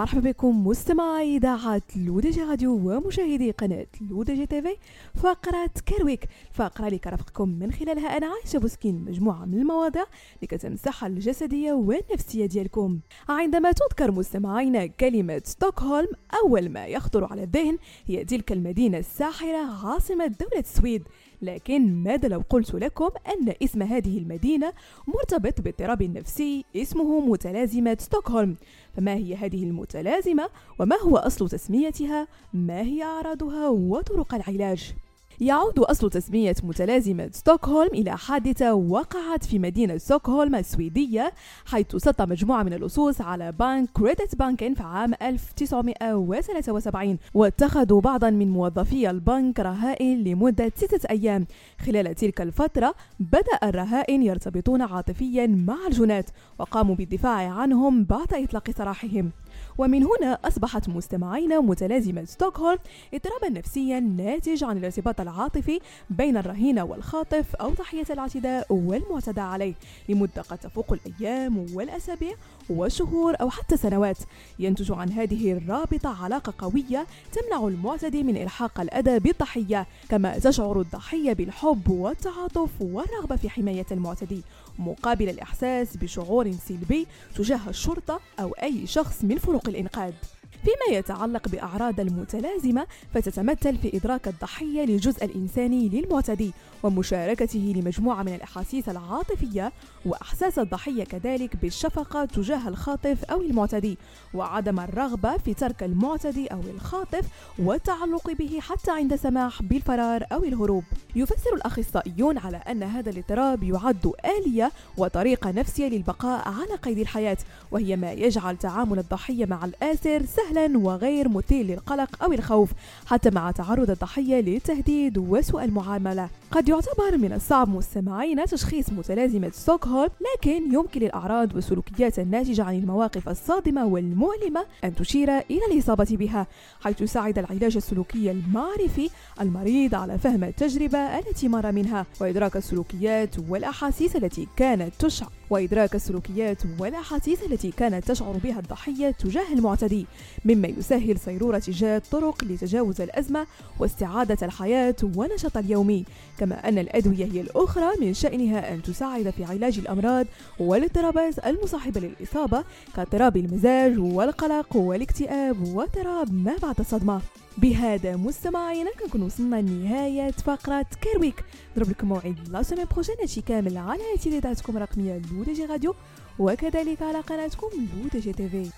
مرحبا بكم مستمعي إذاعة L'ODJ Radio ومشاهدي قناة L'ODJ TV فقرة Care Week. الفقره اللي كنرافقكم من خلالها أنا عايشة بوسكين مجموعة من المواضيع اللي كتهم الصحه الجسدية والنفسية ديالكم. عندما تذكر مستمعينا كلمة ستوكهولم أول ما يخطر على الذهن هي تلك المدينة الساحرة عاصمة دولة السويد. لكن ماذا لو قلت لكم أن اسم هذه المدينة مرتبط باضطراب نفسي اسمه متلازمة ستوكهولم؟ فما هي هذه المتلازمة وما هو أصل تسميتها؟ ما هي أعراضها وطرق العلاج؟ يعود أصل تسمية متلازمة ستوكهولم إلى حادثة وقعت في مدينة ستوكهولم السويدية حيث سطى مجموعة من اللصوص على بنك كريدت بانكن في عام 1973 واتخذوا بعضا من موظفي البنك رهائن لمدة ستة أيام. خلال تلك الفترة بدأ الرهائن يرتبطون عاطفيا مع الجنات وقاموا بالدفاع عنهم بعد إطلاق سراحهم. ومن هنا أصبحت مستمعين متلازمة ستوكهولم اضطرابا نفسيا ناتج عن الارتباط العاطفي بين الرهينة والخاطف أو ضحية الاعتداء والمعتدى عليه لمدة قد تفوق الأيام والأسابيع والشهور أو حتى سنوات. ينتج عن هذه الرابطة علاقة قوية تمنع المعتدي من إلحاق الأذى بالضحية كما تشعر الضحية بالحب والتعاطف والرغبة في حماية المعتدي مقابل الإحساس بشعور سلبي تجاه الشرطة أو أي شخص من فرق الإنقاذ. فيما يتعلق بأعراض المتلازمة فتتمثل في إدراك الضحية للجزء الإنساني للمعتدي ومشاركته لمجموعة من الأحاسيس العاطفية وإحساس الضحية كذلك بالشفقة تجاه الخاطف أو المعتدي وعدم الرغبة في ترك المعتدي أو الخاطف والتعلق به حتى عند سماح بالفرار أو الهروب. يفسر الأخصائيون على أن هذا الاضطراب يعد آلية وطريقة نفسية للبقاء على قيد الحياة وهي ما يجعل تعامل الضحية مع الآسر سهلا وغير مثير للقلق أو الخوف حتى مع تعرض الضحية للتهديد وسوء المعاملة. قد يعتبر من الصعب مستمعين تشخيص متلازمة ستوكهولم لكن يمكن للأعراض والسلوكيات الناتجة عن المواقف الصادمة والمؤلمة أن تشير إلى الإصابة بها حيث يساعد العلاج السلوكي المعرفي المريض على فهم التجربة التي مر منها وإدراك السلوكيات والأحاسيس التي كانت تشعر. وإدراك السلوكيات والأحاسيس التي كانت تشعر بها الضحية تجاه المعتدي مما يسهل صيرورة إيجاد طرق لتجاوز الأزمة واستعادة الحياة والنشاط اليومي كما أن الأدوية هي الأخرى من شأنها أن تساعد في علاج الأمراض والاضطرابات المصاحبة للإصابة كاضطراب المزاج والقلق والاكتئاب واضطراب ما بعد الصدمة. بهذا مستمعينا كنكون وصلنا لنهاية فقرة Care Week. نضرب لكم موعد la semaine prochaine هادشي كامل على اذاعتكم الرقمية L'ODJ Radio وكذلك على قناتكم L'ODJ TV.